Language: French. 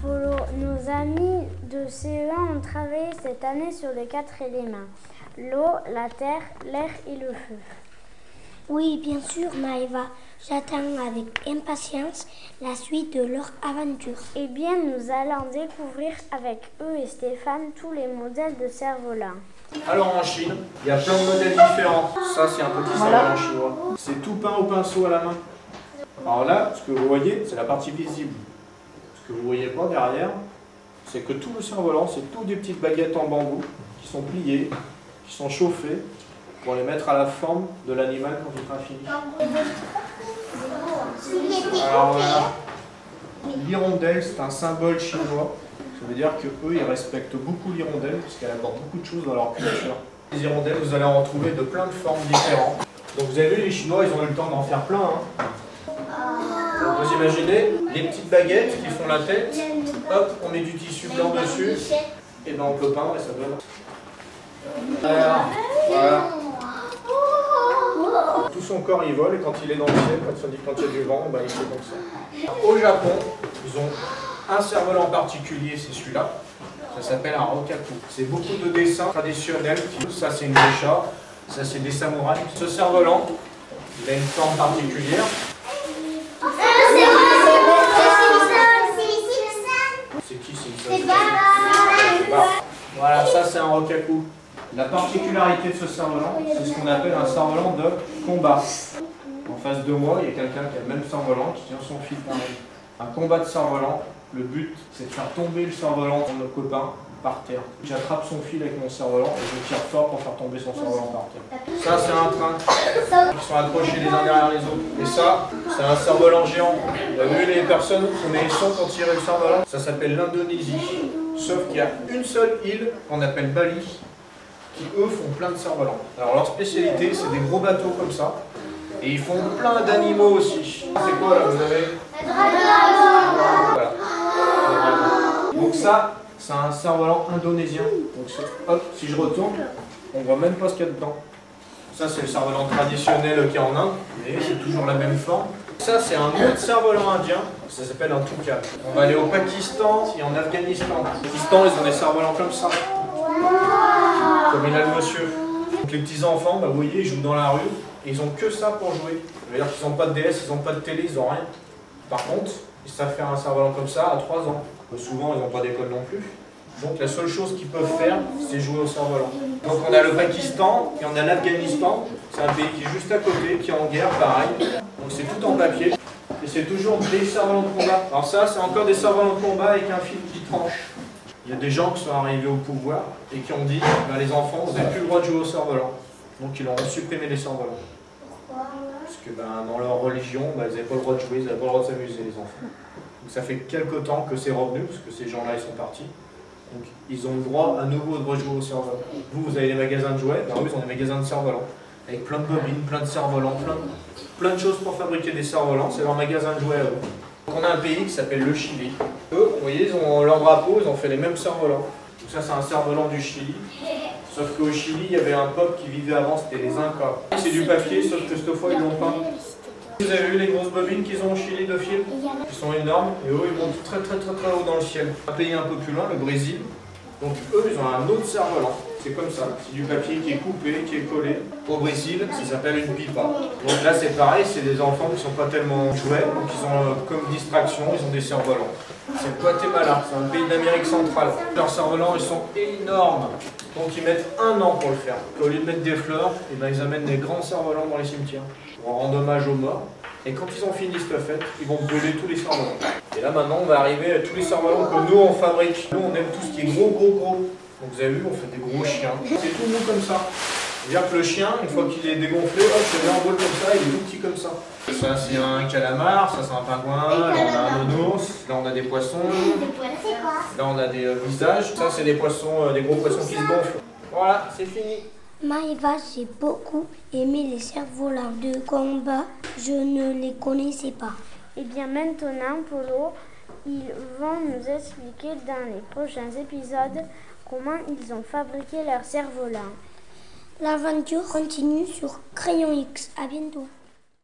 Polo, nos amis de CE1 ont travaillé cette année sur les quatre éléments. L'eau, la terre, l'air et le feu. Oui, bien sûr, Maëva. J'attends avec impatience la suite de leur aventure. Eh bien, nous allons découvrir avec eux et Stéphane tous les modèles de cerfs-volants. Alors en Chine, il y a plein de modèles différents. Ça, c'est un petit cerf-volant chinois. C'est tout peint au pinceau à la main. Alors là, ce que vous voyez, c'est la partie visible. Que vous ne voyez pas derrière, c'est que tout le cerf-volant, c'est tout des petites baguettes en bambou qui sont pliées, qui sont chauffées pour les mettre à la forme de l'animal quand il sera fini. Alors voilà, l'hirondelle, c'est un symbole chinois. Ça veut dire que eux, ils respectent beaucoup l'hirondelle parce qu'elle apporte beaucoup de choses dans leur culture. Les hirondelles, vous allez en retrouver de plein de formes différentes. Donc vous avez vu, les Chinois, ils ont eu le temps d'en faire plein. Hein. Vous imaginez les petites baguettes qui font la tête. Hop, on met du tissu blanc dessus. Et ben on peut peindre et ça donne. Voilà. Tout son corps il vole et quand il est dans le ciel, quand, il y a du vent, ben, il fait comme ça. Au Japon, ils ont un cerf-volant particulier, c'est celui-là. Ça s'appelle un rokaku. C'est beaucoup de dessins traditionnels. Ça, c'est une geisha. Ça, c'est des samouraïs. Ce cerf-volant, il a une forme particulière. Voilà, ça, c'est un rokaku. La particularité de ce cerf-volant, c'est ce qu'on appelle un cerf-volant de combat. En face de moi, il y a quelqu'un qui a le même cerf-volant qui tient son fil. Un combat de cerf-volant, le but, c'est de faire tomber le cerf-volant de nos copain par terre. J'attrape son fil avec mon cerf-volant et je tire fort pour faire tomber son cerf-volant par terre. Ça, c'est un train. Ils sont accrochés les uns derrière les autres. Et ça, c'est un cerf-volant géant. Vous avez vu les personnes qui met les sons pour tirer le cerf-volant Ça s'appelle l'Indonésie. Sauf qu'il y a une seule île qu'on appelle Bali qui, eux, font plein de cerfs-volants. Alors, leur spécialité, c'est des gros bateaux comme ça. Et ils font plein d'animaux aussi. C'est quoi là Vous avez voilà. Donc ça, c'est un cerf-volant indonésien. Donc hop, si je retourne, on voit même pas ce qu'il y a dedans. Ça, c'est le cerf-volant traditionnel qui est en Inde, mais c'est toujours la même forme. Ça, c'est un autre cerf-volant indien, ça s'appelle un toucan. On va aller au Pakistan et en Afghanistan. Au Pakistan, ils ont des cerfs-volants comme ça. Comme il a le monsieur. Donc les petits enfants, bah, vous voyez, ils jouent dans la rue et ils ont que ça pour jouer. Ça veut dire qu'ils n'ont pas de DS, ils n'ont pas de télé, ils n'ont rien. Par contre, ils savent faire un cerf-volant comme ça à 3 ans. Souvent, ils n'ont pas d'école non plus. Donc la seule chose qu'ils peuvent faire, c'est jouer au cerf-volant. Donc on a le Pakistan et on a l'Afghanistan. C'est un pays qui est juste à côté, qui est en guerre, pareil. Donc c'est tout en papier. Et c'est toujours des cerfs-volants de combat. Alors ça, c'est encore des cerfs-volants de combat avec un fil qui tranche. Il y a des gens qui sont arrivés au pouvoir et qui ont dit bah, les enfants, vous n'avez plus le droit de jouer au cerf-volant. Donc ils ont supprimé les cerfs-volants. Parce que ben, dans leur religion, ben, ils n'avaient pas le droit de jouer, ils n'avaient pas le droit de s'amuser, les enfants. Donc ça fait quelque temps que c'est revenu, parce que ces gens-là, ils sont partis. Donc ils ont le droit à nouveau de rejouer au cerf-volant. Vous, vous avez des magasins de jouets, ben, eux, ils ont des magasins de cerfs-volants. Avec plein de bobines, plein de cerfs-volants, plein, plein de choses pour fabriquer des cerfs-volants. C'est leur magasin de jouets à eux. Donc on a un pays qui s'appelle le Chili. Eux, vous voyez, ils ont leur drapeau, ils ont fait les mêmes cerfs-volants. Donc ça, c'est un cerf-volant du Chili. Sauf qu'au Chili, il y avait un peuple qui vivait avant, c'était les Incas. C'est du papier, sauf que cette fois, ils l'ont pas. Vous avez vu les grosses bobines qu'ils ont au Chili de fil Ils sont énormes et eux, ils montent très très très très haut dans le ciel. Un pays un peu plus loin, le Brésil. Donc eux, ils ont un autre cerf-volant. C'est comme ça. C'est du papier qui est coupé, qui est collé. Au Brésil, ça s'appelle une pipa. Donc là, c'est pareil, c'est des enfants qui sont pas tellement jouets, donc ils ont euh, comme distraction, ils ont des cerfs-volants. C'est le Guatemala, c'est un pays d'Amérique centrale. Leurs cerfs-volants, ils sont énormes. Donc ils mettent un an pour le faire. Au lieu de mettre des fleurs, eh ben, ils amènent des grands cerfs-volants dans les cimetières pour rendre hommage aux morts. Et quand ils ont fini cette fête, ils vont brûler tous les cerfs-volants. Et là maintenant, on va arriver à tous les cerfs-volants que nous on fabrique. Nous on aime tout ce qui est gros, gros, gros. Donc vous avez vu, on fait des gros chiens. C'est tout comme ça. C'est-à-dire que le chien, une fois qu'il est dégonflé, hop, se met en boule comme ça, il est tout petit comme ça. Ça c'est un calamar, ça c'est un pingouin, là on a un onos, là on a des poissons, là on a des euh, visages, ça c'est des poissons, euh, des gros poissons qui se gonflent. Voilà, c'est fini. Maïva, j'ai beaucoup aimé les cerfs-volants de combat. Je ne les connaissais pas. Et eh bien maintenant, Polo, ils vont nous expliquer dans les prochains épisodes comment ils ont fabriqué leur cerf-volant. L'aventure continue sur Crayon X. À bientôt.